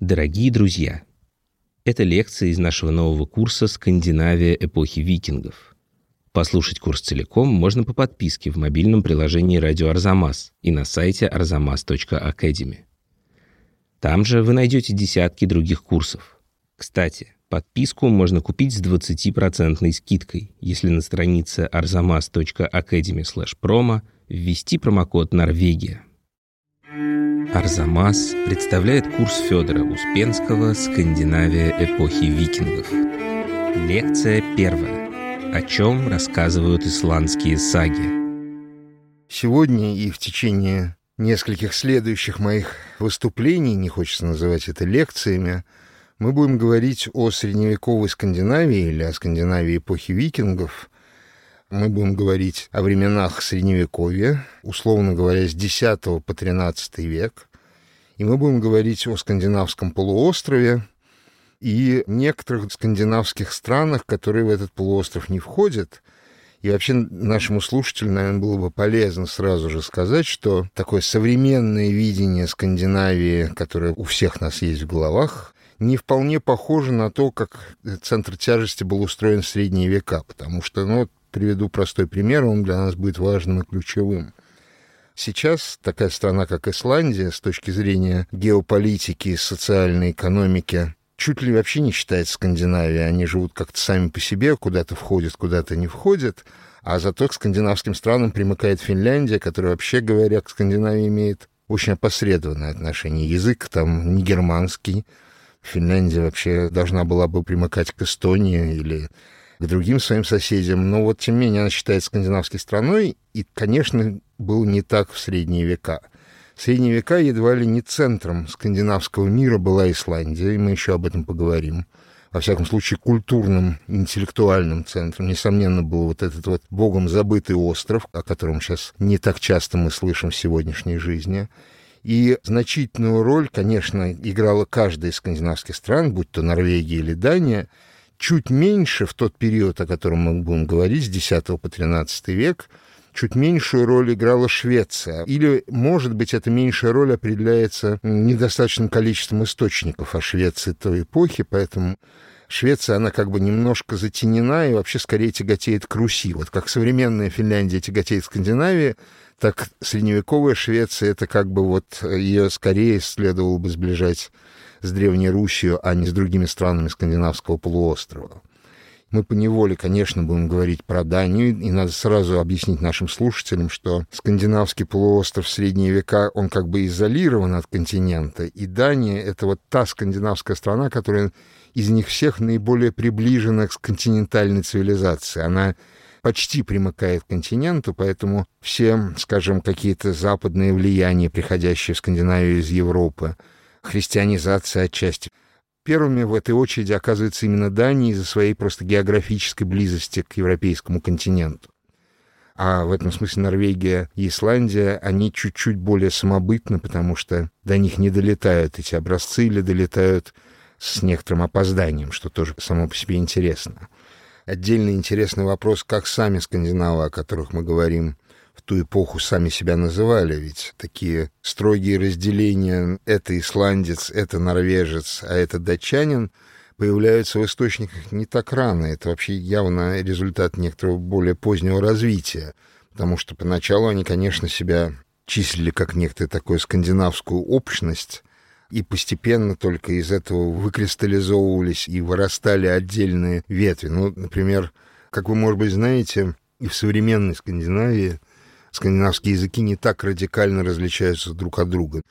Дорогие друзья, это лекция из нашего нового курса «Скандинавия эпохи викингов». Послушать курс целиком можно по подписке в мобильном приложении «Радио Арзамас» и на сайте arzamas.academy. Там же вы найдете десятки других курсов. Кстати, подписку можно купить с 20% скидкой, если на странице arzamas.academy promo ввести промокод «Норвегия». Арзамас представляет курс Федора Успенского «Скандинавия эпохи викингов». Лекция первая. О чем рассказывают исландские саги. Сегодня и в течение нескольких следующих моих выступлений, не хочется называть это лекциями, мы будем говорить о средневековой Скандинавии или о Скандинавии эпохи викингов. Мы будем говорить о временах Средневековья, условно говоря, с X по XIII век. И мы будем говорить о скандинавском полуострове и некоторых скандинавских странах, которые в этот полуостров не входят – и вообще нашему слушателю, наверное, было бы полезно сразу же сказать, что такое современное видение Скандинавии, которое у всех нас есть в головах, не вполне похоже на то, как центр тяжести был устроен в средние века, потому что, ну, приведу простой пример, он для нас будет важным и ключевым. Сейчас такая страна, как Исландия, с точки зрения геополитики, социальной экономики, чуть ли вообще не считается Скандинавией. Они живут как-то сами по себе, куда-то входят, куда-то не входят. А зато к скандинавским странам примыкает Финляндия, которая, вообще говоря, к Скандинавии имеет очень опосредованное отношение. Язык там не германский. Финляндия вообще должна была бы примыкать к Эстонии или к другим своим соседям. Но вот, тем не менее, она считается скандинавской страной. И, конечно, было не так в средние века – в средние века едва ли не центром скандинавского мира была Исландия, и мы еще об этом поговорим. Во всяком случае, культурным, интеллектуальным центром, несомненно, был вот этот вот богом забытый остров, о котором сейчас не так часто мы слышим в сегодняшней жизни. И значительную роль, конечно, играла каждая из скандинавских стран, будь то Норвегия или Дания, чуть меньше в тот период, о котором мы будем говорить, с X по XIII век – чуть меньшую роль играла Швеция. Или, может быть, эта меньшая роль определяется недостаточным количеством источников о Швеции той эпохи, поэтому Швеция, она как бы немножко затенена и вообще скорее тяготеет к Руси. Вот как современная Финляндия тяготеет к Скандинавии, так средневековая Швеция, это как бы вот ее скорее следовало бы сближать с Древней Русью, а не с другими странами скандинавского полуострова мы по неволе, конечно, будем говорить про Данию, и надо сразу объяснить нашим слушателям, что скандинавский полуостров в средние века, он как бы изолирован от континента, и Дания — это вот та скандинавская страна, которая из них всех наиболее приближена к континентальной цивилизации. Она почти примыкает к континенту, поэтому все, скажем, какие-то западные влияния, приходящие в Скандинавию из Европы, христианизация отчасти — Первыми в этой очереди оказывается именно Дания из-за своей просто географической близости к европейскому континенту. А в этом смысле Норвегия и Исландия, они чуть-чуть более самобытны, потому что до них не долетают эти образцы или долетают с некоторым опозданием, что тоже само по себе интересно. Отдельно интересный вопрос, как сами скандинавы, о которых мы говорим, в ту эпоху сами себя называли, ведь такие строгие разделения «это исландец», «это норвежец», а «это датчанин» появляются в источниках не так рано. Это вообще явно результат некоторого более позднего развития, потому что поначалу они, конечно, себя числили как некто такую скандинавскую общность, и постепенно только из этого выкристаллизовывались и вырастали отдельные ветви. Ну, например, как вы, может быть, знаете, и в современной Скандинавии скандинавские языки не так радикально различаются друг от друга.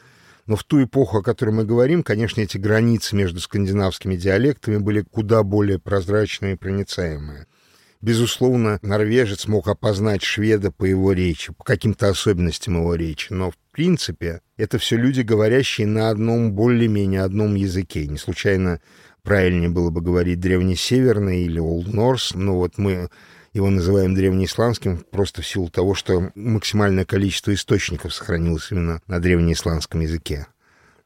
Но в ту эпоху, о которой мы говорим, конечно, эти границы между скандинавскими диалектами были куда более прозрачные и проницаемые. Безусловно, норвежец мог опознать шведа по его речи, по каким-то особенностям его речи, но в принципе это все люди, говорящие на одном более-менее одном языке. Не случайно правильнее было бы говорить древнесеверный или Old Norse, но вот мы его называем древнеисландским просто в силу того, что максимальное количество источников сохранилось именно на древнеисландском языке.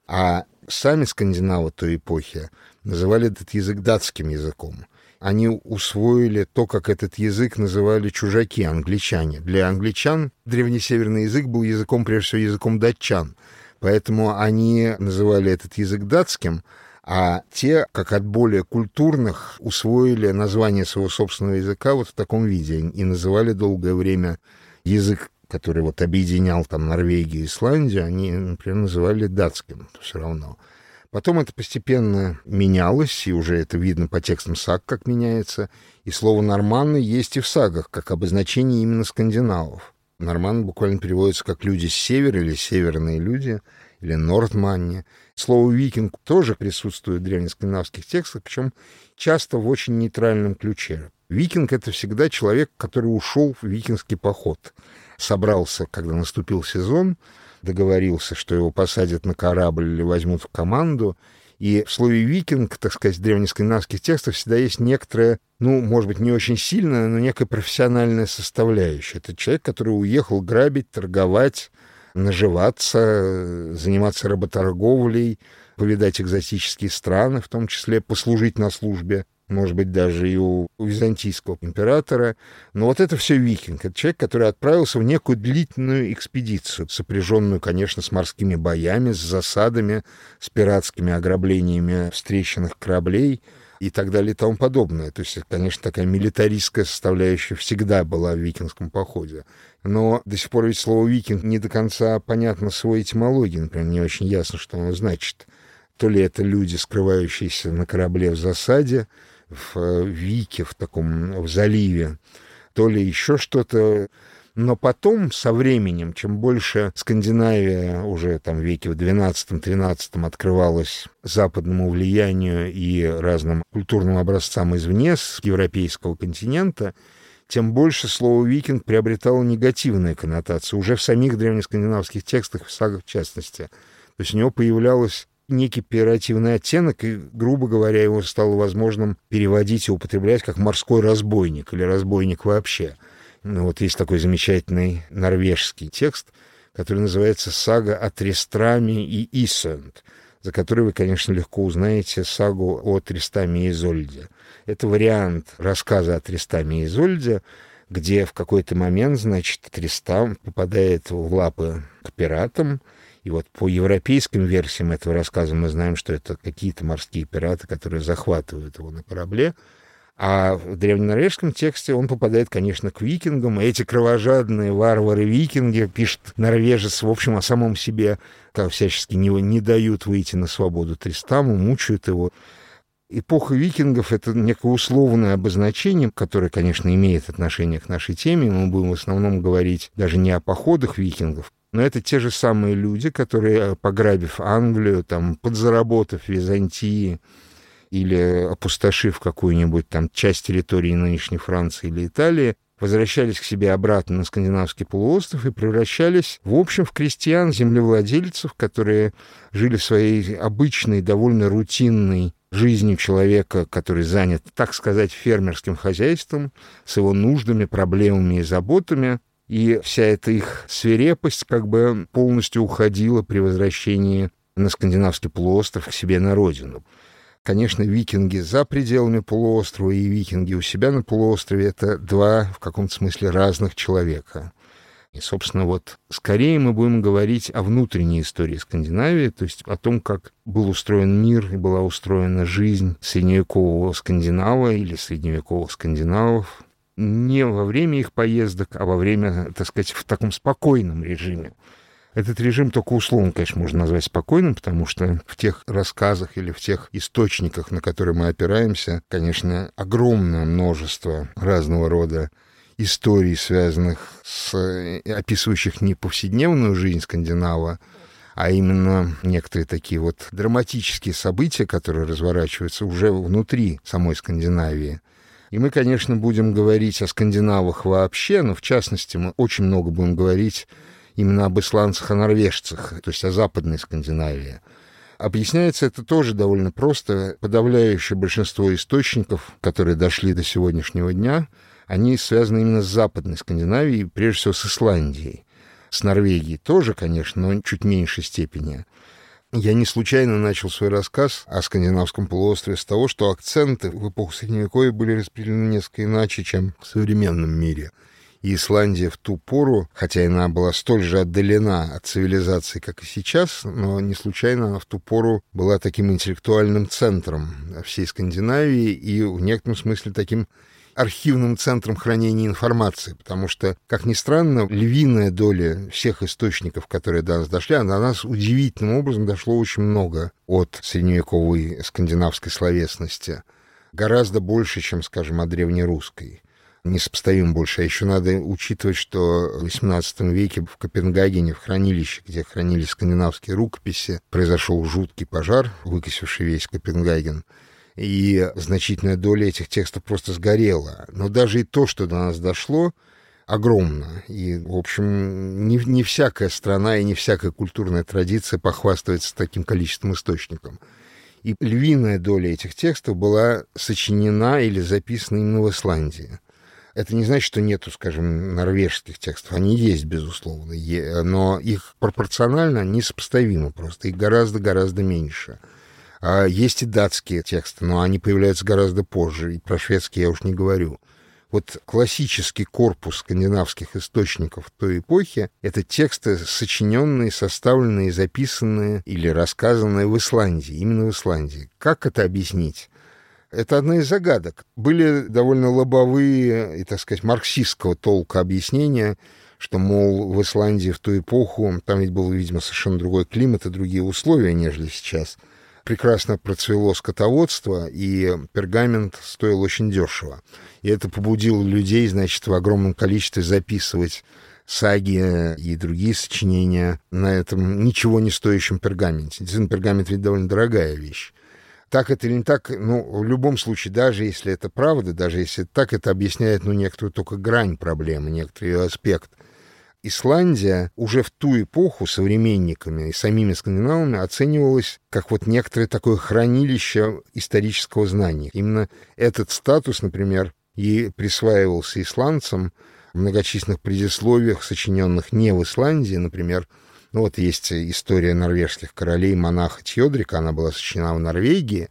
А сами скандинавы той эпохи называли этот язык датским языком. Они усвоили то, как этот язык называли чужаки, англичане. Для англичан древнесеверный язык был языком, прежде всего, языком датчан. Поэтому они называли этот язык датским, а те, как от более культурных, усвоили название своего собственного языка вот в таком виде и называли долгое время язык, который вот объединял там Норвегию и Исландию, они, например, называли датским все равно. Потом это постепенно менялось, и уже это видно по текстам саг, как меняется. И слово «норманны» есть и в сагах, как обозначение именно скандинавов. Норман буквально переводится как «люди с севера» или «северные люди», или «нортманни». Слово «викинг» тоже присутствует в древнескандинавских текстах, причем часто в очень нейтральном ключе. Викинг — это всегда человек, который ушел в викингский поход. Собрался, когда наступил сезон, договорился, что его посадят на корабль или возьмут в команду. И в слове «викинг», так сказать, в древнескандинавских текстах всегда есть некоторая, ну, может быть, не очень сильная, но некая профессиональная составляющая. Это человек, который уехал грабить, торговать, наживаться, заниматься работорговлей, повидать экзотические страны, в том числе послужить на службе может быть, даже и у, византийского императора. Но вот это все викинг. Это человек, который отправился в некую длительную экспедицию, сопряженную, конечно, с морскими боями, с засадами, с пиратскими ограблениями встреченных кораблей и так далее и тому подобное. То есть, конечно, такая милитаристская составляющая всегда была в викингском походе. Но до сих пор ведь слово «викинг» не до конца понятно своей этимологии. Например, не очень ясно, что оно значит. То ли это люди, скрывающиеся на корабле в засаде, в э, Вике, в таком в заливе, то ли еще что-то. Но потом, со временем, чем больше Скандинавия уже там в веке в 12-13 открывалась западному влиянию и разным культурным образцам извне, с европейского континента, тем больше слово «викинг» приобретало негативные коннотации, уже в самих древнескандинавских текстах, в сагах в частности. То есть у него появлялось некий пиративный оттенок, и, грубо говоря, его стало возможным переводить и употреблять как морской разбойник или разбойник вообще. Ну, вот есть такой замечательный норвежский текст, который называется «Сага о Трестраме и Исент», за который вы, конечно, легко узнаете сагу о Тристаме и Изольде. Это вариант рассказа о Тристаме и Изольде, где в какой-то момент, значит, Тристам попадает в лапы к пиратам, и вот по европейским версиям этого рассказа мы знаем, что это какие-то морские пираты, которые захватывают его на корабле. А в древненорвежском тексте он попадает, конечно, к викингам. Эти кровожадные варвары-викинги, пишет норвежец, в общем, о самом себе, всячески не, не дают выйти на свободу Тристаму, мучают его. Эпоха викингов — это некое условное обозначение, которое, конечно, имеет отношение к нашей теме. Мы будем в основном говорить даже не о походах викингов, но это те же самые люди, которые, пограбив Англию, там, подзаработав Византии или опустошив какую-нибудь там часть территории нынешней Франции или Италии, возвращались к себе обратно на скандинавский полуостров и превращались, в общем, в крестьян, землевладельцев, которые жили своей обычной, довольно рутинной жизнью человека, который занят, так сказать, фермерским хозяйством, с его нуждами, проблемами и заботами, и вся эта их свирепость как бы полностью уходила при возвращении на скандинавский полуостров к себе на родину. Конечно, викинги за пределами полуострова и викинги у себя на полуострове — это два, в каком-то смысле, разных человека. И, собственно, вот скорее мы будем говорить о внутренней истории Скандинавии, то есть о том, как был устроен мир и была устроена жизнь средневекового скандинава или средневековых скандинавов, не во время их поездок, а во время, так сказать, в таком спокойном режиме. Этот режим только условно, конечно, можно назвать спокойным, потому что в тех рассказах или в тех источниках, на которые мы опираемся, конечно, огромное множество разного рода историй, связанных с э, описывающих не повседневную жизнь скандинава, а именно некоторые такие вот драматические события, которые разворачиваются уже внутри самой Скандинавии. И мы, конечно, будем говорить о скандинавах вообще, но в частности мы очень много будем говорить именно об исландцах, о норвежцах, то есть о Западной Скандинавии. Объясняется это тоже довольно просто. Подавляющее большинство источников, которые дошли до сегодняшнего дня, они связаны именно с Западной Скандинавией, прежде всего с Исландией. С Норвегией тоже, конечно, но чуть меньшей степени. Я не случайно начал свой рассказ о скандинавском полуострове с того, что акценты в эпоху Средневековья были распределены несколько иначе, чем в современном мире. Исландия в ту пору, хотя она была столь же отдалена от цивилизации, как и сейчас, но не случайно она в ту пору была таким интеллектуальным центром всей Скандинавии и в некотором смысле таким архивным центром хранения информации, потому что, как ни странно, львиная доля всех источников, которые до нас дошли, а до нас удивительным образом дошло очень много от средневековой скандинавской словесности. Гораздо больше, чем, скажем, от древнерусской несопоставимо больше. А еще надо учитывать, что в XVIII веке в Копенгагене, в хранилище, где хранились скандинавские рукописи, произошел жуткий пожар, выкосивший весь Копенгаген и значительная доля этих текстов просто сгорела. Но даже и то, что до нас дошло, огромно. И, в общем, не, не всякая страна и не всякая культурная традиция похвастается таким количеством источников. И львиная доля этих текстов была сочинена или записана именно в Исландии. Это не значит, что нету, скажем, норвежских текстов. Они есть, безусловно, но их пропорционально несопоставимо просто. Их гораздо-гораздо меньше. А есть и датские тексты, но они появляются гораздо позже, и про шведские я уж не говорю. Вот классический корпус скандинавских источников той эпохи — это тексты, сочиненные, составленные, записанные или рассказанные в Исландии, именно в Исландии. Как это объяснить? Это одна из загадок. Были довольно лобовые и, так сказать, марксистского толка объяснения, что, мол, в Исландии в ту эпоху, там ведь был, видимо, совершенно другой климат и другие условия, нежели сейчас — прекрасно процвело скотоводство, и пергамент стоил очень дешево. И это побудило людей, значит, в огромном количестве записывать саги и другие сочинения на этом ничего не стоящем пергаменте. Действительно, пергамент ведь довольно дорогая вещь. Так это или не так, ну, в любом случае, даже если это правда, даже если так, это объясняет, ну, некоторую только грань проблемы, некоторый ее аспект — Исландия уже в ту эпоху современниками и самими скандинавами оценивалась как вот некоторое такое хранилище исторического знания. Именно этот статус, например, и присваивался исландцам в многочисленных предисловиях, сочиненных не в Исландии, например, ну вот есть история норвежских королей монаха Тьодрика, она была сочинена в Норвегии,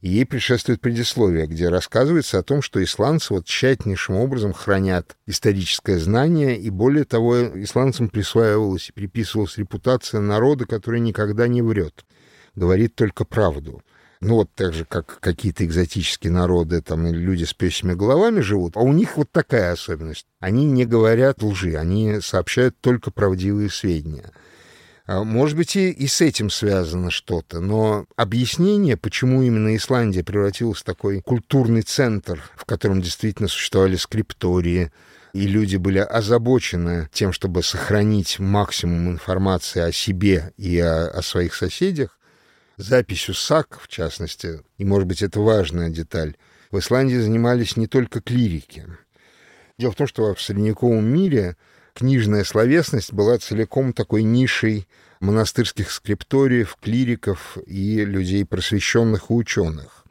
и ей предшествует предисловие, где рассказывается о том, что исландцы вот тщательнейшим образом хранят историческое знание, и более того, исландцам присваивалась и приписывалась репутация народа, который никогда не врет, говорит только правду. Ну вот так же, как какие-то экзотические народы, там люди с песями головами живут, а у них вот такая особенность. Они не говорят лжи, они сообщают только правдивые сведения. А, может быть, и, с этим связано что-то, но объяснение, почему именно Исландия превратилась в такой культурный центр, в котором действительно существовали скриптории, и люди были озабочены тем, чтобы сохранить максимум информации о себе и о, о своих соседях, записью САК, в частности, и, может быть, это важная деталь, в Исландии занимались не только клирики. Дело в том, что в средневековом мире книжная словесность была целиком такой нишей монастырских скрипториев, клириков и людей просвещенных и ученых.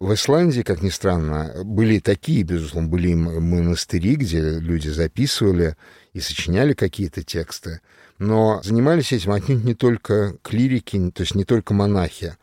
В Исландии, как ни странно, были такие, безусловно, были монастыри, где люди записывали и сочиняли какие-то тексты, но занимались этим отнюдь не только клирики, то есть не только монахи,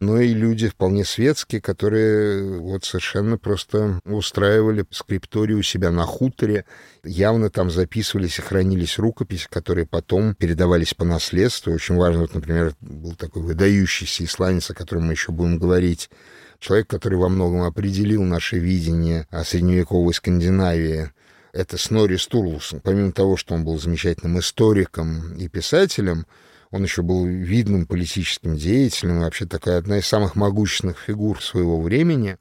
но и люди вполне светские, которые вот совершенно просто устраивали скрипторию у себя на хуторе, явно там записывались и хранились рукописи, которые потом передавались по наследству. Очень важно, вот, например, был такой выдающийся исландец, о котором мы еще будем говорить, человек, который во многом определил наше видение о средневековой Скандинавии, это Снори Стурлусон. Помимо того, что он был замечательным историком и писателем, он еще был видным политическим деятелем, вообще такая одна из самых могущественных фигур своего времени.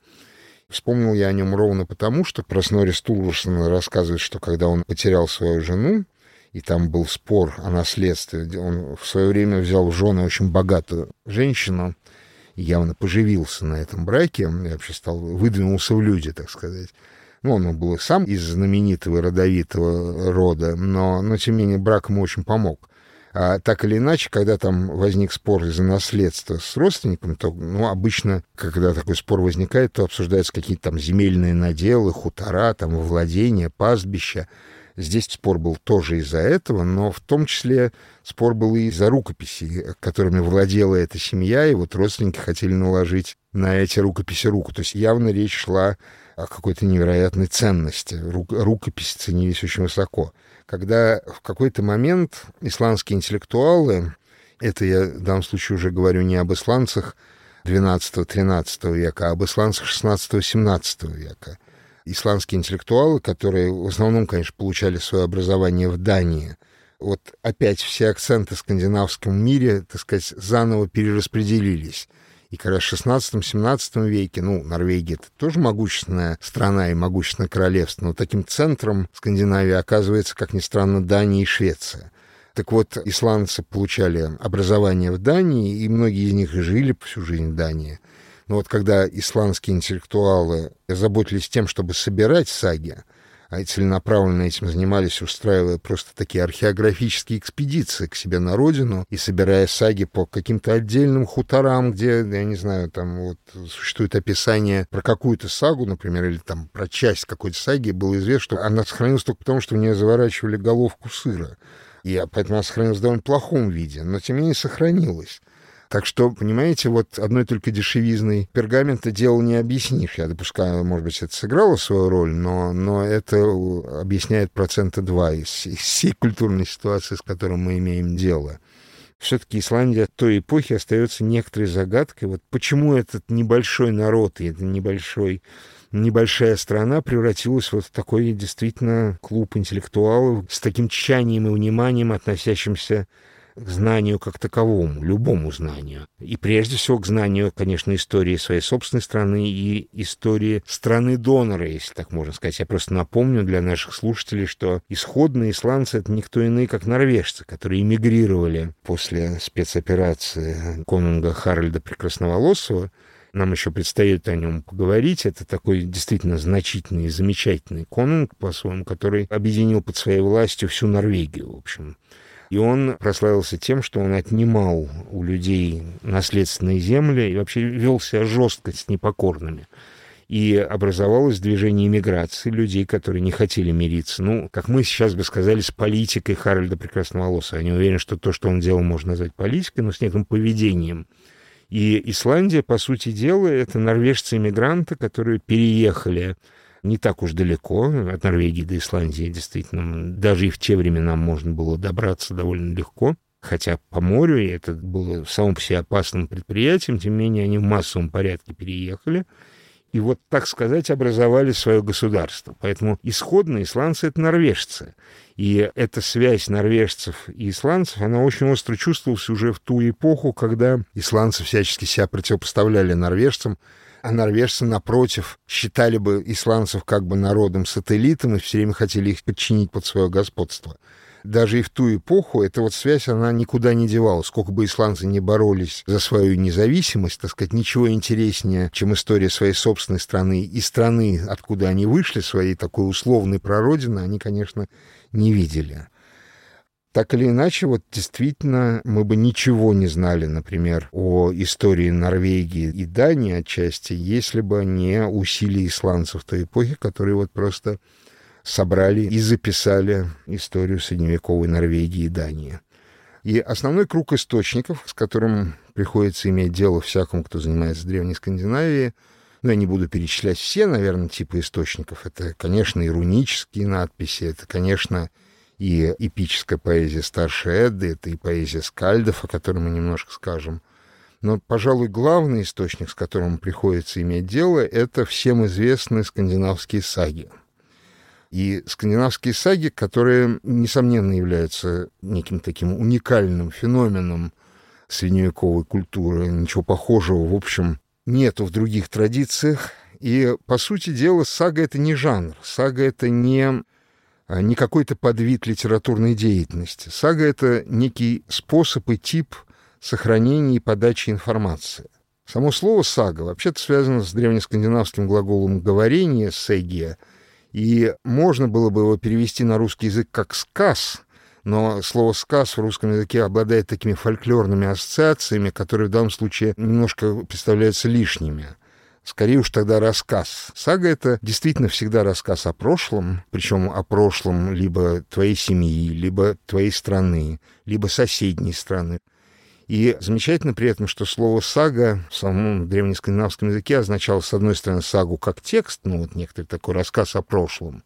Вспомнил я о нем ровно потому, что про Снори Стулверсона рассказывает, что когда он потерял свою жену, и там был спор о наследстве, он в свое время взял в жены очень богатую женщину, и явно поживился на этом браке, и вообще стал, выдвинулся в люди, так сказать. Ну, он был сам из знаменитого родовитого рода, но, но тем не менее, брак ему очень помог. А так или иначе, когда там возник спор из-за наследства с родственниками, то ну, обычно, когда такой спор возникает, то обсуждаются какие-то там земельные наделы, хутора, там владения, пастбища. Здесь спор был тоже из-за этого, но в том числе спор был и из-за рукописей, которыми владела эта семья, и вот родственники хотели наложить на эти рукописи руку. То есть явно речь шла о какой-то невероятной ценности. Рук, рукописи ценились очень высоко. Когда в какой-то момент исландские интеллектуалы, это я в данном случае уже говорю не об исландцах XII-XIII века, а об исландцах XVI-XVII века, исландские интеллектуалы, которые в основном, конечно, получали свое образование в Дании, вот опять все акценты в скандинавском мире, так сказать, заново перераспределились. И как раз в 16-17 веке, ну, Норвегия — это тоже могущественная страна и могущественное королевство, но таким центром Скандинавии оказывается, как ни странно, Дания и Швеция. Так вот, исландцы получали образование в Дании, и многие из них жили всю жизнь в Дании. Но вот когда исландские интеллектуалы заботились тем, чтобы собирать саги, а целенаправленно этим занимались, устраивая просто такие археографические экспедиции к себе на родину и собирая саги по каким-то отдельным хуторам, где, я не знаю, там вот существует описание про какую-то сагу, например, или там про часть какой-то саги, было известно, что она сохранилась только потому, что в нее заворачивали головку сыра. И поэтому она сохранилась в довольно плохом виде, но тем не менее сохранилась. Так что, понимаете, вот одной только дешевизной пергамента дело не объяснишь. Я допускаю, может быть, это сыграло свою роль, но, но это объясняет процента два из, из всей культурной ситуации, с которой мы имеем дело. Все-таки Исландия той эпохи остается некоторой загадкой. Вот почему этот небольшой народ и это небольшой небольшая страна превратилась вот в такой действительно клуб интеллектуалов с таким тщанием и вниманием, относящимся к знанию как таковому, любому знанию. И прежде всего к знанию, конечно, истории своей собственной страны и истории страны-донора, если так можно сказать. Я просто напомню для наших слушателей, что исходные исландцы — это никто иные, как норвежцы, которые эмигрировали после спецоперации конунга Харальда Прекрасноволосого, нам еще предстоит о нем поговорить. Это такой действительно значительный и замечательный конунг, по-своему, который объединил под своей властью всю Норвегию, в общем. И он прославился тем, что он отнимал у людей наследственные земли и вообще вел себя жестко с непокорными. И образовалось движение иммиграции людей, которые не хотели мириться. Ну, как мы сейчас бы сказали, с политикой Харальда Прекрасноволосого. Я не уверен, что то, что он делал, можно назвать политикой, но с неким поведением. И Исландия, по сути дела, это норвежцы-иммигранты, которые переехали не так уж далеко от Норвегии до Исландии, действительно. Даже и в те времена можно было добраться довольно легко. Хотя по морю, это было самым по опасным предприятием, тем не менее они в массовом порядке переехали и вот, так сказать, образовали свое государство. Поэтому исходно исландцы — это норвежцы. И эта связь норвежцев и исландцев, она очень остро чувствовалась уже в ту эпоху, когда исландцы всячески себя противопоставляли норвежцам, а норвежцы, напротив, считали бы исландцев как бы народом-сателлитом и все время хотели их подчинить под свое господство. Даже и в ту эпоху эта вот связь, она никуда не девалась. Сколько бы исландцы не боролись за свою независимость, так сказать, ничего интереснее, чем история своей собственной страны и страны, откуда они вышли, своей такой условной прародины, они, конечно, не видели. Так или иначе, вот действительно, мы бы ничего не знали, например, о истории Норвегии и Дании отчасти, если бы не усилия исландцев той эпохи, которые вот просто собрали и записали историю средневековой Норвегии и Дании. И основной круг источников, с которым приходится иметь дело всякому, кто занимается древней Скандинавией, ну, я не буду перечислять все, наверное, типы источников. Это, конечно, и рунические надписи, это, конечно, и эпическая поэзия старшей Эдды, это и поэзия скальдов, о которой мы немножко скажем. Но, пожалуй, главный источник, с которым приходится иметь дело, это всем известные скандинавские саги. И скандинавские саги, которые, несомненно, являются неким таким уникальным феноменом средневековой культуры, ничего похожего, в общем, нету в других традициях. И, по сути дела, сага — это не жанр, сага — это не не какой-то подвид литературной деятельности. Сага — это некий способ и тип сохранения и подачи информации. Само слово «сага» вообще-то связано с древнескандинавским глаголом «говорение» «сегия», и можно было бы его перевести на русский язык как «сказ», но слово «сказ» в русском языке обладает такими фольклорными ассоциациями, которые в данном случае немножко представляются лишними. Скорее уж тогда рассказ. Сага — это действительно всегда рассказ о прошлом, причем о прошлом либо твоей семьи, либо твоей страны, либо соседней страны. И замечательно при этом, что слово «сага» в самом древнескандинавском языке означало, с одной стороны, сагу как текст, ну вот некоторый такой рассказ о прошлом,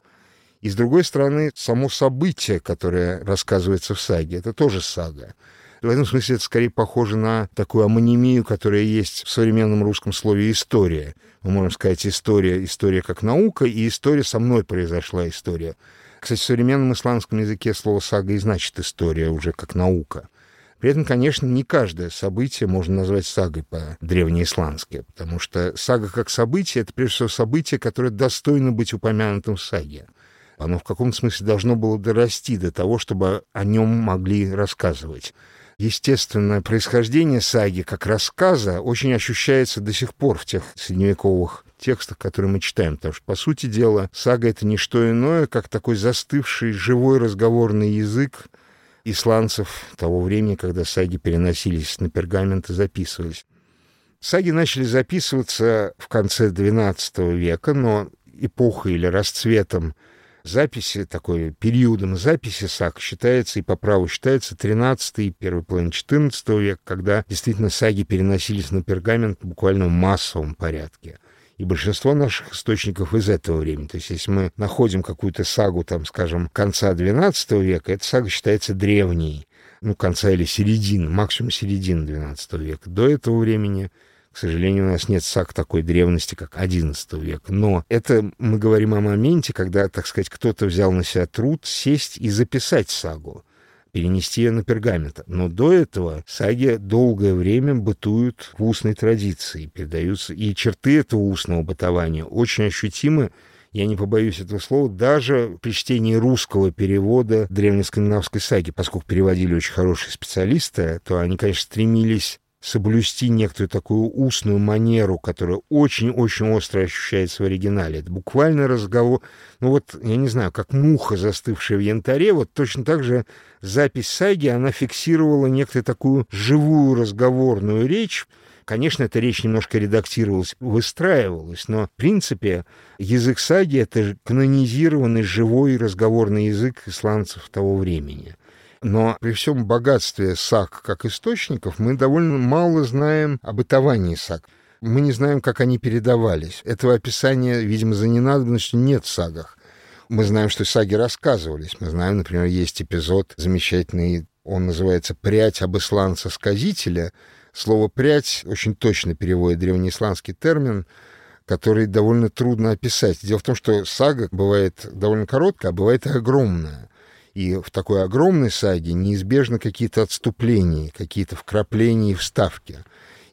и с другой стороны, само событие, которое рассказывается в саге, это тоже сага. В этом смысле это скорее похоже на такую амонимию, которая есть в современном русском слове «история». Мы можем сказать «история», «история как наука» и «история со мной произошла история». Кстати, в современном исландском языке слово «сага» и значит «история» уже как наука. При этом, конечно, не каждое событие можно назвать сагой по-древнеисландски, потому что сага как событие — это, прежде всего, событие, которое достойно быть упомянутым в саге. Оно в каком-то смысле должно было дорасти до того, чтобы о нем могли рассказывать. Естественное происхождение саги как рассказа очень ощущается до сих пор в тех средневековых текстах, которые мы читаем. Потому что, по сути дела, сага — это не что иное, как такой застывший живой разговорный язык исландцев того времени, когда саги переносились на пергамент и записывались. Саги начали записываться в конце XII века, но эпохой или расцветом записи, такой периодом записи саг считается и по праву считается 13 и первый половина 14 века, когда действительно саги переносились на пергамент буквально в массовом порядке. И большинство наших источников из этого времени. То есть, если мы находим какую-то сагу, там, скажем, конца XII века, эта сага считается древней. Ну, конца или середины, максимум середины XII века. До этого времени к сожалению, у нас нет саг такой древности, как XI век. Но это мы говорим о моменте, когда, так сказать, кто-то взял на себя труд сесть и записать сагу перенести ее на пергамент. Но до этого саги долгое время бытуют в устной традиции, передаются, и черты этого устного бытования очень ощутимы я не побоюсь этого слова, даже при чтении русского перевода древнескандинавской саги, поскольку переводили очень хорошие специалисты, то они, конечно, стремились соблюсти некоторую такую устную манеру, которая очень-очень остро ощущается в оригинале. Это буквально разговор, ну вот, я не знаю, как муха, застывшая в янтаре, вот точно так же запись саги, она фиксировала некоторую такую живую разговорную речь, Конечно, эта речь немножко редактировалась, выстраивалась, но, в принципе, язык саги — это канонизированный живой разговорный язык исландцев того времени — но при всем богатстве саг как источников мы довольно мало знаем о бытовании саг. Мы не знаем, как они передавались. Этого описания, видимо, за ненадобностью нет в сагах. Мы знаем, что саги рассказывались. Мы знаем, например, есть эпизод замечательный, он называется «Прядь об исландца-сказителя». Слово «прядь» очень точно переводит древнеисландский термин, который довольно трудно описать. Дело в том, что сага бывает довольно короткая, а бывает и огромная. И в такой огромной саге неизбежно какие-то отступления, какие-то вкрапления и вставки.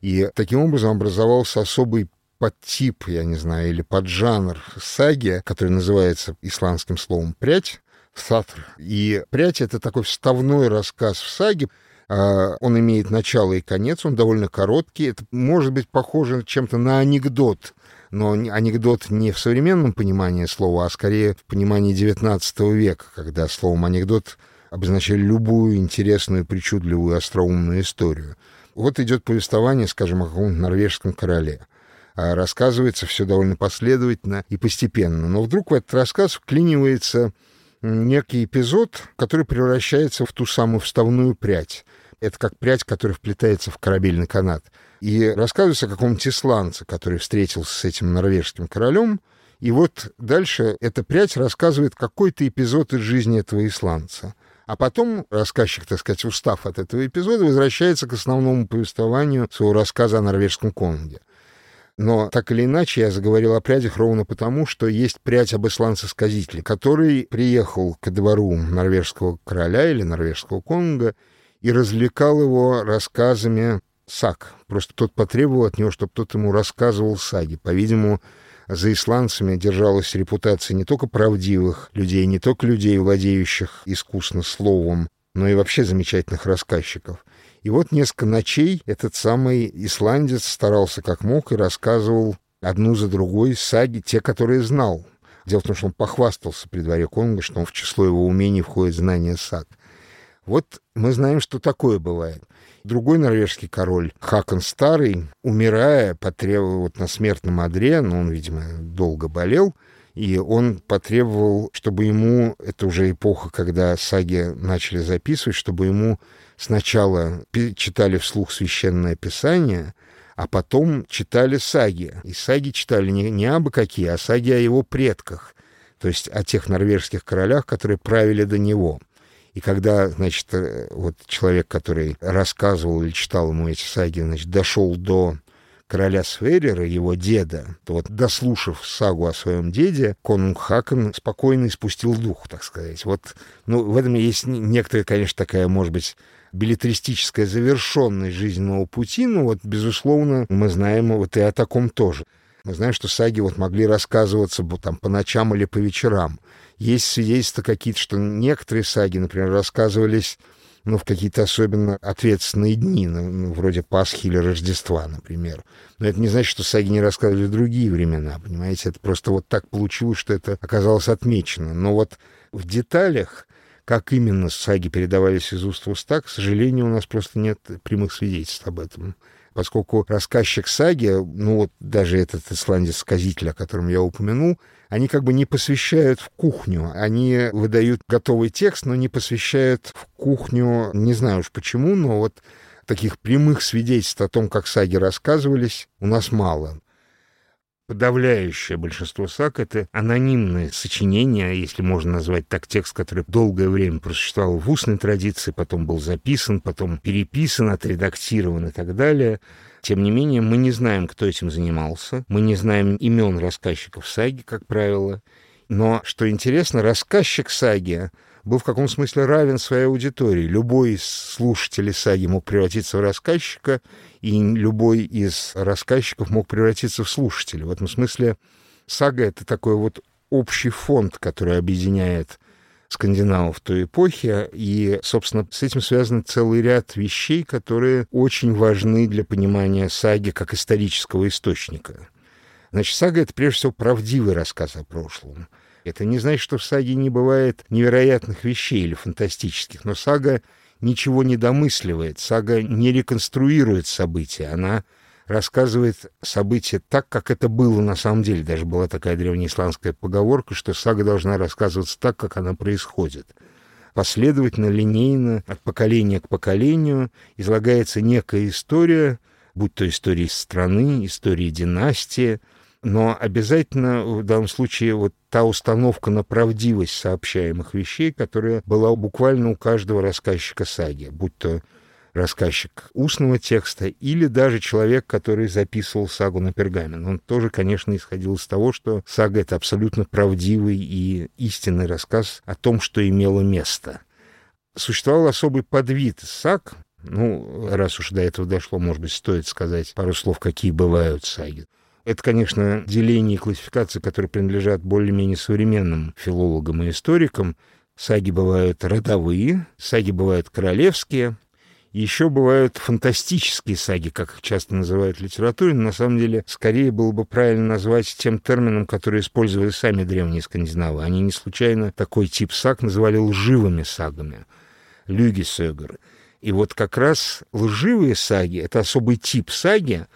И таким образом образовался особый подтип, я не знаю, или поджанр саги, который называется исландским словом «прядь», сатр. И «прядь» — это такой вставной рассказ в саге, а, он имеет начало и конец, он довольно короткий. Это может быть похоже чем-то на анекдот, но анекдот не в современном понимании слова, а скорее в понимании XIX века, когда словом анекдот обозначали любую интересную, причудливую, остроумную историю. Вот идет повествование, скажем, о каком-то норвежском короле. А рассказывается все довольно последовательно и постепенно. Но вдруг в этот рассказ вклинивается некий эпизод, который превращается в ту самую вставную прядь. Это как прядь, которая вплетается в корабельный канат. И рассказывается о каком-то исландце, который встретился с этим норвежским королем. И вот дальше эта прядь рассказывает какой-то эпизод из жизни этого исландца. А потом рассказчик, так сказать, устав от этого эпизода, возвращается к основному повествованию своего рассказа о норвежском конунге. Но так или иначе я заговорил о прядях ровно потому, что есть прядь об исландце-сказителе, который приехал к двору норвежского короля или норвежского конунга и развлекал его рассказами саг. Просто тот потребовал от него, чтобы тот ему рассказывал саги. По-видимому, за исландцами держалась репутация не только правдивых людей, не только людей, владеющих искусно словом, но и вообще замечательных рассказчиков. И вот несколько ночей этот самый исландец старался как мог и рассказывал одну за другой саги, те, которые знал. Дело в том, что он похвастался при дворе Конга, что он в число его умений входит знание саг. Вот мы знаем, что такое бывает. Другой норвежский король, Хакон Старый, умирая, потребовал вот на смертном одре, но он, видимо, долго болел, И он потребовал, чтобы ему, это уже эпоха, когда саги начали записывать, чтобы ему сначала читали вслух священное писание, а потом читали саги. И саги читали не, не абы какие, а саги о его предках, то есть о тех норвежских королях, которые правили до него. И когда, значит, э, вот человек, который рассказывал или читал ему эти саги, значит, дошел до короля Сверера, его деда, то вот, дослушав сагу о своем деде, конунг Хакон спокойно испустил дух, так сказать. Вот, ну, в этом есть некоторая, конечно, такая, может быть, билетристическая завершенность жизненного пути, но вот, безусловно, мы знаем вот и о таком тоже. Мы знаем, что саги вот могли рассказываться там по ночам или по вечерам. Есть свидетельства какие-то, что некоторые саги, например, рассказывались ну, в какие-то особенно ответственные дни, ну, ну, вроде Пасхи или Рождества, например. Но это не значит, что саги не рассказывали в другие времена, понимаете? Это просто вот так получилось, что это оказалось отмечено. Но вот в деталях, как именно саги передавались из уст в уста, к сожалению, у нас просто нет прямых свидетельств об этом поскольку рассказчик саги, ну вот даже этот исландец-сказитель, о котором я упомянул, они как бы не посвящают в кухню. Они выдают готовый текст, но не посвящают в кухню, не знаю уж почему, но вот таких прямых свидетельств о том, как саги рассказывались, у нас мало. Подавляющее большинство саг — это анонимные сочинения, если можно назвать так текст, который долгое время просуществовал в устной традиции, потом был записан, потом переписан, отредактирован и так далее. Тем не менее, мы не знаем, кто этим занимался, мы не знаем имен рассказчиков саги, как правило. Но, что интересно, рассказчик саги был в каком смысле равен своей аудитории. Любой из слушателей саги мог превратиться в рассказчика, и любой из рассказчиков мог превратиться в слушателя. В этом смысле сага — это такой вот общий фонд, который объединяет скандинавов той эпохи, и, собственно, с этим связан целый ряд вещей, которые очень важны для понимания саги как исторического источника. Значит, сага — это прежде всего правдивый рассказ о прошлом. Это не значит, что в саге не бывает невероятных вещей или фантастических, но сага ничего не домысливает, сага не реконструирует события, она рассказывает события так, как это было на самом деле. Даже была такая древнеисландская поговорка, что сага должна рассказываться так, как она происходит. Последовательно, линейно, от поколения к поколению излагается некая история, будь то история страны, история династии, но обязательно в данном случае вот та установка на правдивость сообщаемых вещей, которая была буквально у каждого рассказчика саги, будь то рассказчик устного текста или даже человек, который записывал сагу на пергамент. Он тоже, конечно, исходил из того, что сага — это абсолютно правдивый и истинный рассказ о том, что имело место. Существовал особый подвид саг, ну, раз уж до этого дошло, может быть, стоит сказать пару слов, какие бывают саги. Это, конечно, деление и классификация, которые принадлежат более-менее современным филологам и историкам. Саги бывают родовые, саги бывают королевские, еще бывают фантастические саги, как их часто называют в литературе, но на самом деле скорее было бы правильно назвать тем термином, который использовали сами древние скандинавы. Они не случайно такой тип саг называли лживыми сагами, люгисёгер. И вот как раз лживые саги — это особый тип саги,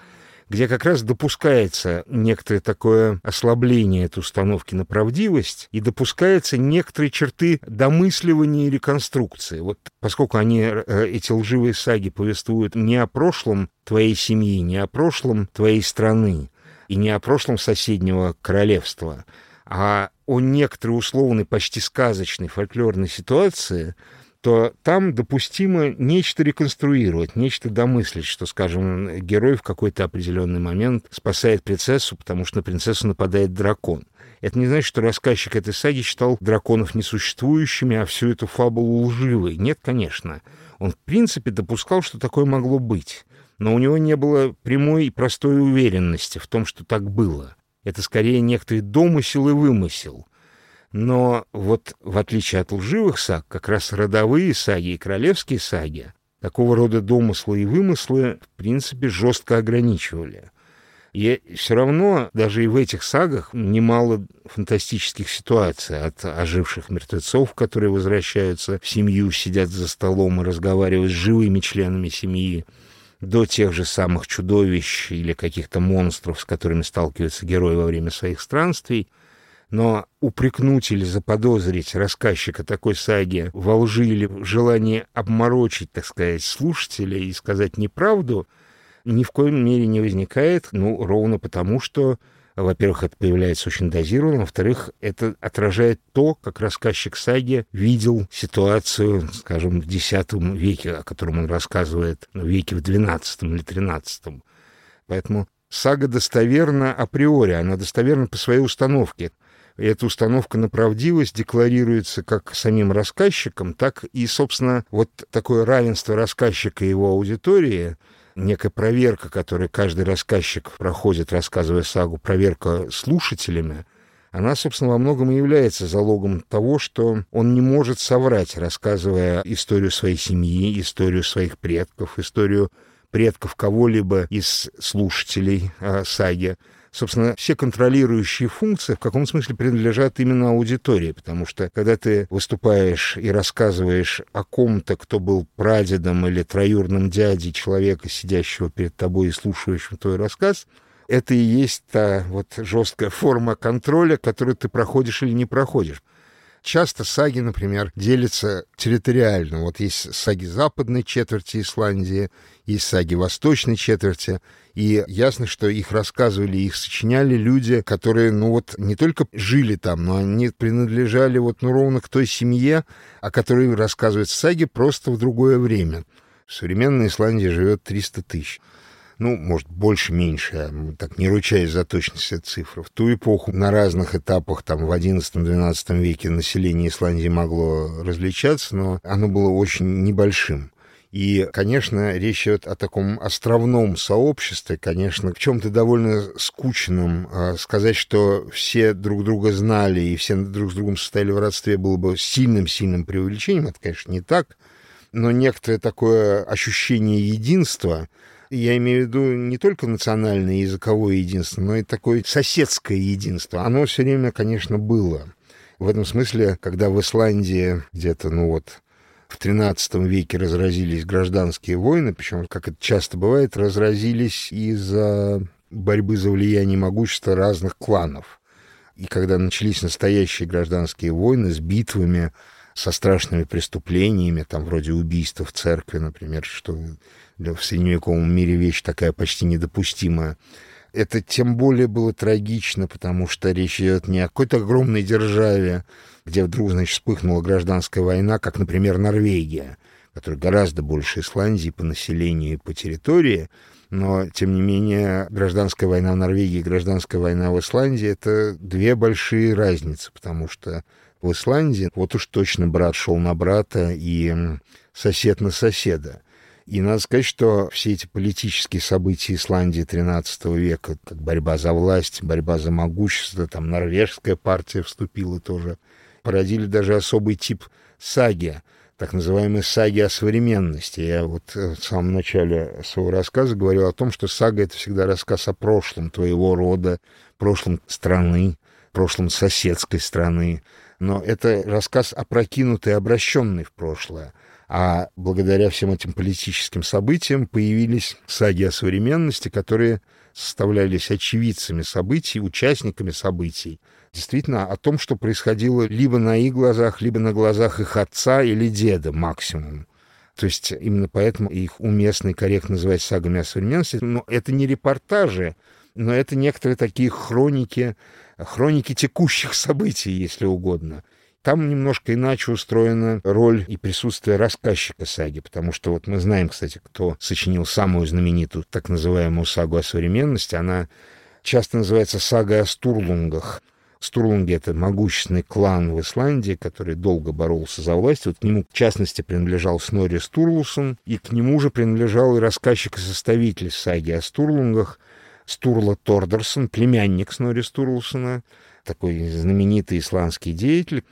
где как раз допускается некоторое такое ослабление этой установки на правдивость и допускается некоторые черты домысливания и реконструкции. Вот поскольку они, э, эти лживые саги повествуют не о прошлом твоей семьи, не о прошлом твоей страны и не о прошлом соседнего королевства, а о некоторой условной, почти сказочной фольклорной ситуации — то там допустимо нечто реконструировать, нечто домыслить, что, скажем, герой в какой-то определенный момент спасает принцессу, потому что на принцессу нападает дракон. Это не значит, что рассказчик этой саги считал драконов несуществующими, а всю эту фабулу лживой. Нет, конечно. Он, в принципе, допускал, что такое могло быть. Но у него не было прямой и простой уверенности в том, что так было. Это скорее некоторый домысел и вымысел — но вот в отличие от лживых саг, как раз родовые саги и королевские саги такого рода домыслы и вымыслы, в принципе, жестко ограничивали. И все равно даже и в этих сагах немало фантастических ситуаций от оживших мертвецов, которые возвращаются в семью, сидят за столом и разговаривают с живыми членами семьи, до тех же самых чудовищ или каких-то монстров, с которыми сталкиваются герои во время своих странствий. Но упрекнуть или заподозрить рассказчика такой саги во лжи или в желании обморочить, так сказать, слушателя и сказать неправду, ни в коем мере не возникает, ну, ровно потому, что во-первых, это появляется очень дозированно, во-вторых, это отражает то, как рассказчик саги видел ситуацию, скажем, в X веке, о котором он рассказывает, в веке в XII или XIII. Поэтому сага достоверна априори, она достоверна по своей установке. Эта установка на правдивость декларируется как самим рассказчиком, так и, собственно, вот такое равенство рассказчика и его аудитории — некая проверка, которую каждый рассказчик проходит, рассказывая сагу, проверка слушателями, она, собственно, во многом и является залогом того, что он не может соврать, рассказывая историю своей семьи, историю своих предков, историю предков кого-либо из слушателей э, саги собственно, все контролирующие функции в каком смысле принадлежат именно аудитории, потому что когда ты выступаешь и рассказываешь о ком-то, кто был прадедом или троюрным дядей человека, сидящего перед тобой и слушающего твой рассказ, это и есть та вот жесткая форма контроля, которую ты проходишь или не проходишь. Часто саги, например, делятся территориально. Вот есть саги западной четверти Исландии, есть саги восточной четверти. И ясно, что их рассказывали, их сочиняли люди, которые, ну вот, не только жили там, но они принадлежали вот, ну, ровно к той семье, о которой рассказывают саги, просто в другое время. В современной Исландии живет 300 тысяч ну, может, больше-меньше, я так не ручаюсь за точность этой цифры. В ту эпоху на разных этапах, там, в XI-XII веке население Исландии могло различаться, но оно было очень небольшим. И, конечно, речь идет о таком островном сообществе, конечно, в чем-то довольно скучном. А сказать, что все друг друга знали и все друг с другом состояли в родстве, было бы сильным-сильным преувеличением. Это, конечно, не так. Но некоторое такое ощущение единства, я имею в виду не только национальное языковое единство, но и такое соседское единство. Оно все время, конечно, было. В этом смысле, когда в Исландии где-то, ну вот, в XIII веке разразились гражданские войны, причем, как это часто бывает, разразились из-за борьбы за влияние и могущество разных кланов. И когда начались настоящие гражданские войны с битвами, со страшными преступлениями, там вроде убийства в церкви, например, что в средневековом мире вещь такая почти недопустимая. Это тем более было трагично, потому что речь идет не о какой-то огромной державе, где вдруг, значит, вспыхнула гражданская война, как, например, Норвегия, которая гораздо больше Исландии по населению и по территории, но, тем не менее, гражданская война в Норвегии и гражданская война в Исландии — это две большие разницы, потому что в Исландии вот уж точно брат шел на брата и сосед на соседа. И надо сказать, что все эти политические события Исландии XIII века, как борьба за власть, борьба за могущество, там норвежская партия вступила тоже, породили даже особый тип саги, так называемые саги о современности. Я вот в самом начале своего рассказа говорил о том, что сага — это всегда рассказ о прошлом твоего рода, прошлом страны, прошлом соседской страны. Но это рассказ опрокинутый, обращенный в прошлое. А благодаря всем этим политическим событиям появились саги о современности, которые составлялись очевидцами событий, участниками событий. Действительно, о том, что происходило либо на их глазах, либо на глазах их отца или деда максимум. То есть именно поэтому их уместно и корректно называть сагами о современности. Но это не репортажи, но это некоторые такие хроники, хроники текущих событий, если угодно. Там немножко иначе устроена роль и присутствие рассказчика саги, потому что вот мы знаем, кстати, кто сочинил самую знаменитую так называемую сагу о современности. Она часто называется сага о Стурлунгах. Стурлунги — это могущественный клан в Исландии, который долго боролся за власть. Вот к нему, в частности, принадлежал Снори Стурлусон, и к нему же принадлежал и рассказчик и составитель саги о Стурлунгах Стурла Тордерсон, племянник Снори Стурлусона, такой знаменитый исландский деятель.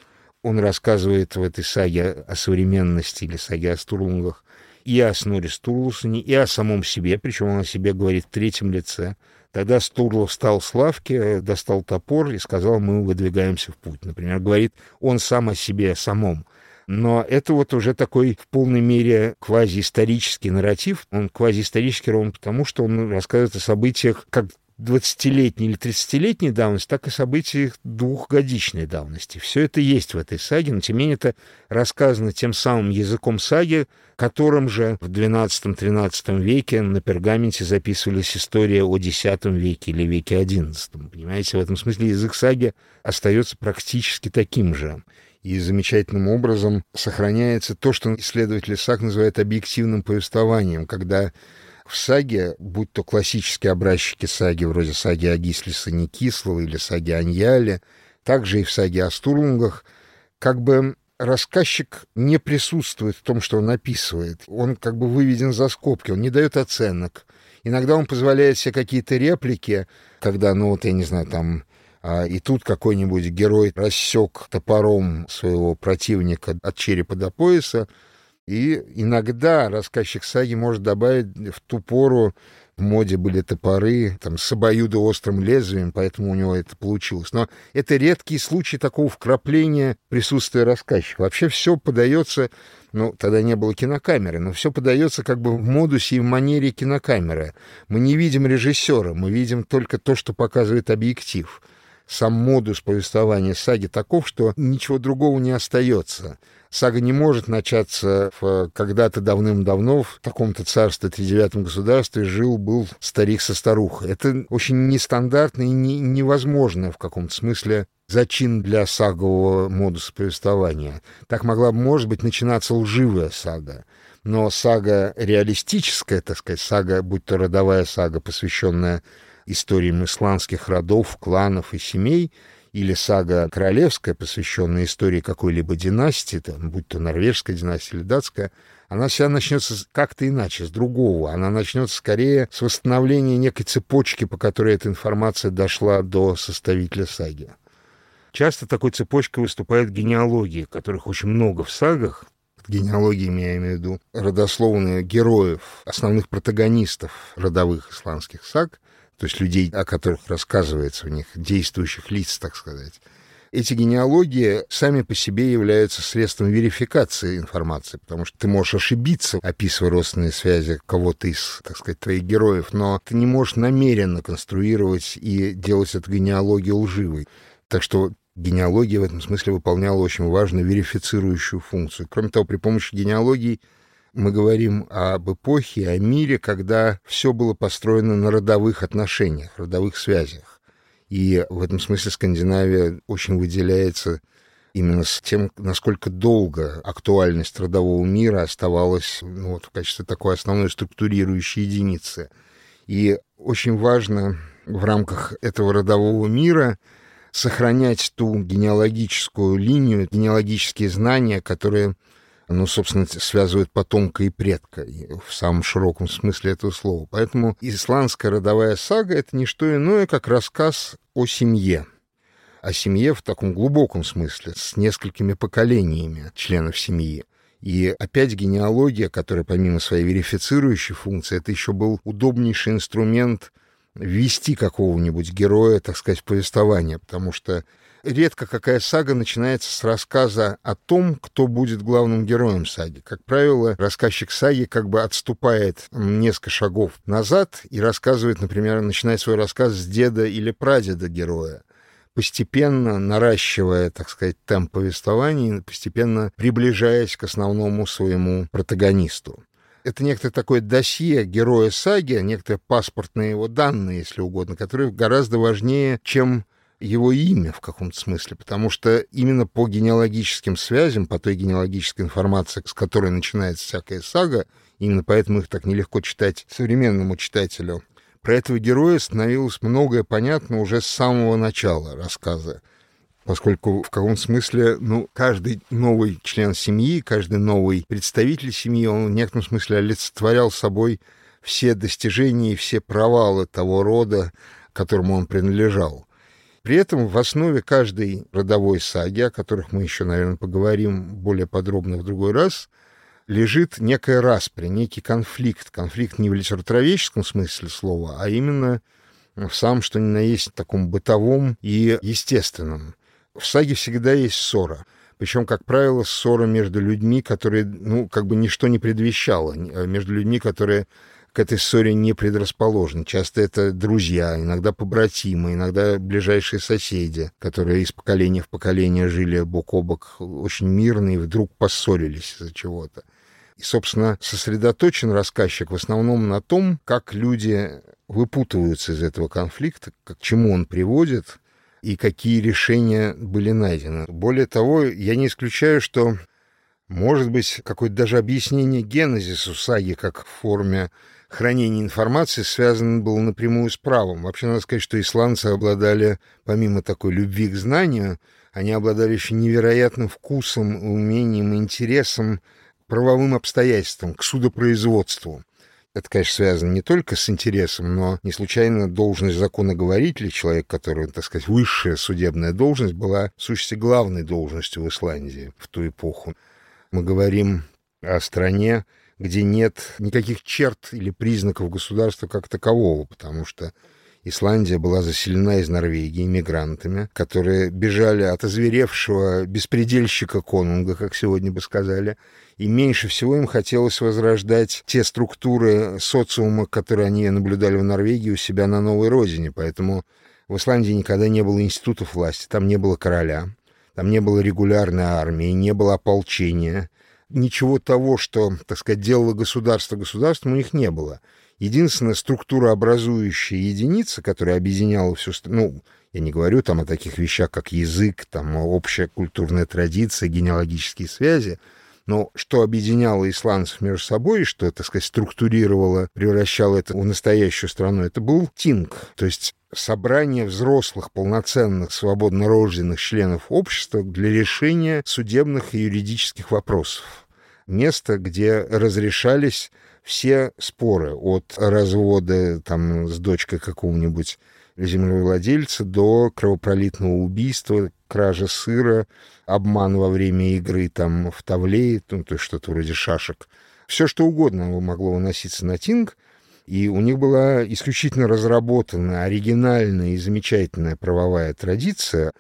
Он рассказывает в этой саге о современности или саге о Стурлунгах и о Снори Стурлусоне, и о самом себе, причем он о себе говорит в третьем лице. Тогда Стурлов встал с лавки, достал топор и сказал, мы выдвигаемся в путь. Например, говорит он сам о себе самом. Но это вот уже такой в полной мере квазиисторический нарратив. Он квазиисторический ровно потому, что он рассказывает о событиях как 20-летней или 30-летней давности, так и событий двухгодичной давности. Все это есть в этой саге, но тем не менее это рассказано тем самым языком саги, которым же в XII-XIII веке на пергаменте записывались истории о X веке или веке XI. Понимаете, в этом смысле язык саги остается практически таким же. И замечательным образом сохраняется то, что исследователи САГ называют объективным повествованием, когда в саге, будь то классические образчики саги, вроде саги Агислиса Никислого или саги Аньяли, также и в саге о Стурлунгах, как бы рассказчик не присутствует в том, что он описывает. Он как бы выведен за скобки, он не дает оценок. Иногда он позволяет себе какие-то реплики, когда, ну вот, я не знаю, там, а, и тут какой-нибудь герой рассек топором своего противника от черепа до пояса, и иногда рассказчик саги может добавить в ту пору в моде были топоры там, с обоюдоострым лезвием, поэтому у него это получилось. Но это редкий случай такого вкрапления присутствия рассказчика. Вообще все подается, ну, тогда не было кинокамеры, но все подается как бы в модусе и в манере кинокамеры. Мы не видим режиссера, мы видим только то, что показывает объектив сам модус повествования саги таков, что ничего другого не остается. Сага не может начаться когда-то давным-давно в таком-то царстве, тридевятом государстве, жил-был старик со старухой. Это очень нестандартно и не, невозможно в каком-то смысле зачин для сагового модуса повествования. Так могла может быть, начинаться лживая сага. Но сага реалистическая, так сказать, сага, будь то родовая сага, посвященная историям исландских родов, кланов и семей, или сага королевская, посвященная истории какой-либо династии, там, будь то норвежская династия или датская, она вся начнется как-то иначе, с другого. Она начнется скорее с восстановления некой цепочки, по которой эта информация дошла до составителя саги. Часто такой цепочкой выступают генеалогии, которых очень много в сагах. Генеалогиями я имею в виду родословные героев, основных протагонистов родовых исландских саг, то есть людей, о которых рассказывается у них, действующих лиц, так сказать. Эти генеалогии сами по себе являются средством верификации информации, потому что ты можешь ошибиться, описывая родственные связи кого-то из, так сказать, твоих героев, но ты не можешь намеренно конструировать и делать эту генеалогию лживой. Так что генеалогия в этом смысле выполняла очень важную верифицирующую функцию. Кроме того, при помощи генеалогии мы говорим об эпохе, о мире, когда все было построено на родовых отношениях, родовых связях. И в этом смысле Скандинавия очень выделяется именно с тем, насколько долго актуальность родового мира оставалась ну, вот, в качестве такой основной структурирующей единицы. И очень важно в рамках этого родового мира сохранять ту генеалогическую линию, генеалогические знания, которые ну, собственно, связывают потомка и предка в самом широком смысле этого слова. Поэтому исландская родовая сага — это не что иное, как рассказ о семье. О семье в таком глубоком смысле, с несколькими поколениями членов семьи. И опять генеалогия, которая помимо своей верифицирующей функции, это еще был удобнейший инструмент ввести какого-нибудь героя, так сказать, в повествование, потому что редко какая сага начинается с рассказа о том, кто будет главным героем саги. Как правило, рассказчик саги как бы отступает несколько шагов назад и рассказывает, например, начинает свой рассказ с деда или прадеда героя постепенно наращивая, так сказать, темп повествования, постепенно приближаясь к основному своему протагонисту. Это некоторое такое досье героя саги, некоторые паспортные его данные, если угодно, которые гораздо важнее, чем его имя в каком-то смысле, потому что именно по генеалогическим связям, по той генеалогической информации, с которой начинается всякая сага, именно поэтому их так нелегко читать современному читателю, про этого героя становилось многое понятно уже с самого начала рассказа, поскольку в каком смысле, ну, каждый новый член семьи, каждый новый представитель семьи, он в некотором смысле олицетворял собой все достижения и все провалы того рода, которому он принадлежал. При этом в основе каждой родовой саги, о которых мы еще, наверное, поговорим более подробно в другой раз, лежит некая распря, некий конфликт. Конфликт не в литературоведческом смысле слова, а именно в самом, что ни на есть, таком бытовом и естественном. В саге всегда есть ссора. Причем, как правило, ссора между людьми, которые, ну, как бы ничто не предвещало, между людьми, которые к этой ссоре не предрасположены. Часто это друзья, иногда побратимы, иногда ближайшие соседи, которые из поколения в поколение жили бок о бок очень мирно и вдруг поссорились из-за чего-то. И, собственно, сосредоточен рассказчик в основном на том, как люди выпутываются из этого конфликта, к чему он приводит и какие решения были найдены. Более того, я не исключаю, что может быть какое-то даже объяснение генезису саги как в форме хранения информации связано было напрямую с правом. Вообще, надо сказать, что исландцы обладали, помимо такой любви к знанию, они обладали еще невероятным вкусом, умением, интересом, правовым обстоятельствам, к судопроизводству. Это, конечно, связано не только с интересом, но не случайно должность законоговорителя, человек, который, так сказать, высшая судебная должность, была, в сущности, главной должностью в Исландии в ту эпоху. Мы говорим о стране, где нет никаких черт или признаков государства как такового, потому что Исландия была заселена из Норвегии иммигрантами, которые бежали от озверевшего беспредельщика конунга, как сегодня бы сказали, и меньше всего им хотелось возрождать те структуры социума, которые они наблюдали в Норвегии у себя на новой родине. Поэтому в Исландии никогда не было институтов власти, там не было короля, там не было регулярной армии, не было ополчения. Ничего того, что, так сказать, делало государство государством, у них не было. Единственная структура образующая единица, которая объединяла всю страну, ну, я не говорю там о таких вещах, как язык, там общая культурная традиция, генеалогические связи, но что объединяло исландцев между собой, что, так сказать, структурировало, превращало это в настоящую страну, это был Тинг, то есть собрание взрослых, полноценных, свободно рожденных членов общества для решения судебных и юридических вопросов. Место, где разрешались все споры от развода там, с дочкой какого-нибудь землевладельца до кровопролитного убийства, кражи сыра, обман во время игры там в тавле, ну, то есть что-то вроде шашек. Все что угодно могло выноситься на тинг, и у них была исключительно разработана оригинальная и замечательная правовая традиция,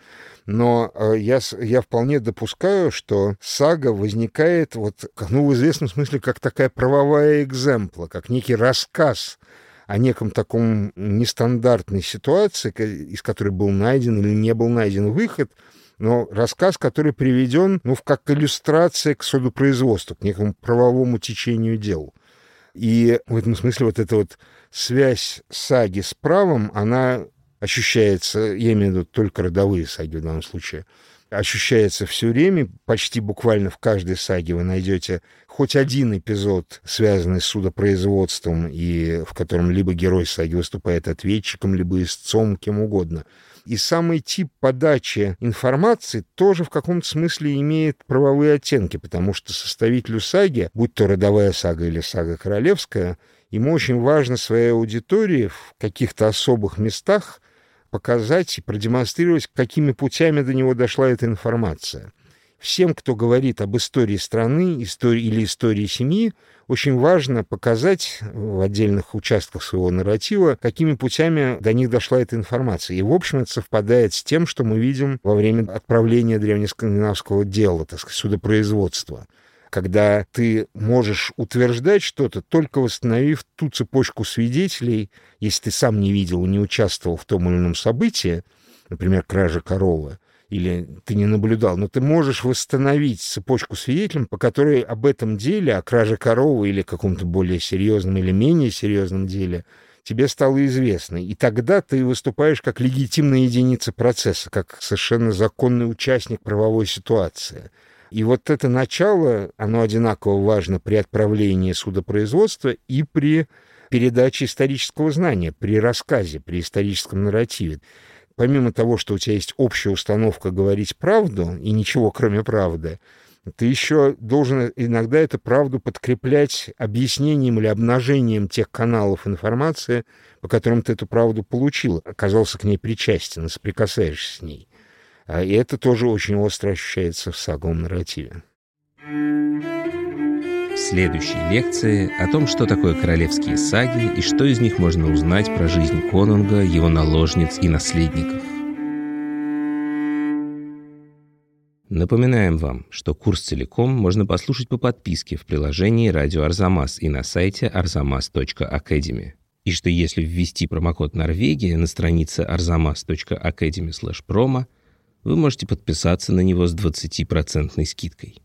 но э, я, я вполне допускаю, что сага возникает вот, ну, в известном смысле как такая правовая экземпла, как некий рассказ о неком таком нестандартной ситуации, из которой был найден или не был найден выход, но рассказ, который приведен, ну, как иллюстрация к судопроизводству, к некому правовому течению дел. И в этом смысле вот эта вот связь саги с правом, она ощущается, я имею в виду только родовые саги в данном случае, ощущается все время, почти буквально в каждой саге вы найдете хоть один эпизод, связанный с судопроизводством, и в котором либо герой саги выступает ответчиком, либо истцом, кем угодно. И самый тип подачи информации тоже в каком-то смысле имеет правовые оттенки, потому что составителю саги, будь то родовая сага или сага королевская, ему очень важно своей аудитории в каких-то особых местах показать и продемонстрировать, какими путями до него дошла эта информация. Всем, кто говорит об истории страны истории, или истории семьи, очень важно показать в отдельных участках своего нарратива, какими путями до них дошла эта информация. И, в общем, это совпадает с тем, что мы видим во время отправления древнескандинавского дела, так сказать, судопроизводства когда ты можешь утверждать что-то, только восстановив ту цепочку свидетелей, если ты сам не видел и не участвовал в том или ином событии, например, кража коровы, или ты не наблюдал, но ты можешь восстановить цепочку свидетелей, по которой об этом деле, о краже коровы или каком-то более серьезном или менее серьезном деле, тебе стало известно. И тогда ты выступаешь как легитимная единица процесса, как совершенно законный участник правовой ситуации — и вот это начало, оно одинаково важно при отправлении судопроизводства и при передаче исторического знания, при рассказе, при историческом нарративе. Помимо того, что у тебя есть общая установка говорить правду и ничего кроме правды, ты еще должен иногда эту правду подкреплять объяснением или обнажением тех каналов информации, по которым ты эту правду получил, оказался к ней причастен, соприкасаешься с ней. А, и это тоже очень остро ощущается в саговом нарративе. В следующей лекции о том, что такое королевские саги и что из них можно узнать про жизнь конунга, его наложниц и наследников. Напоминаем вам, что курс целиком можно послушать по подписке в приложении «Радио Арзамас» и на сайте arzamas.academy. И что если ввести промокод «Норвегия» на странице arzamas.academy/promo, вы можете подписаться на него с 20% скидкой.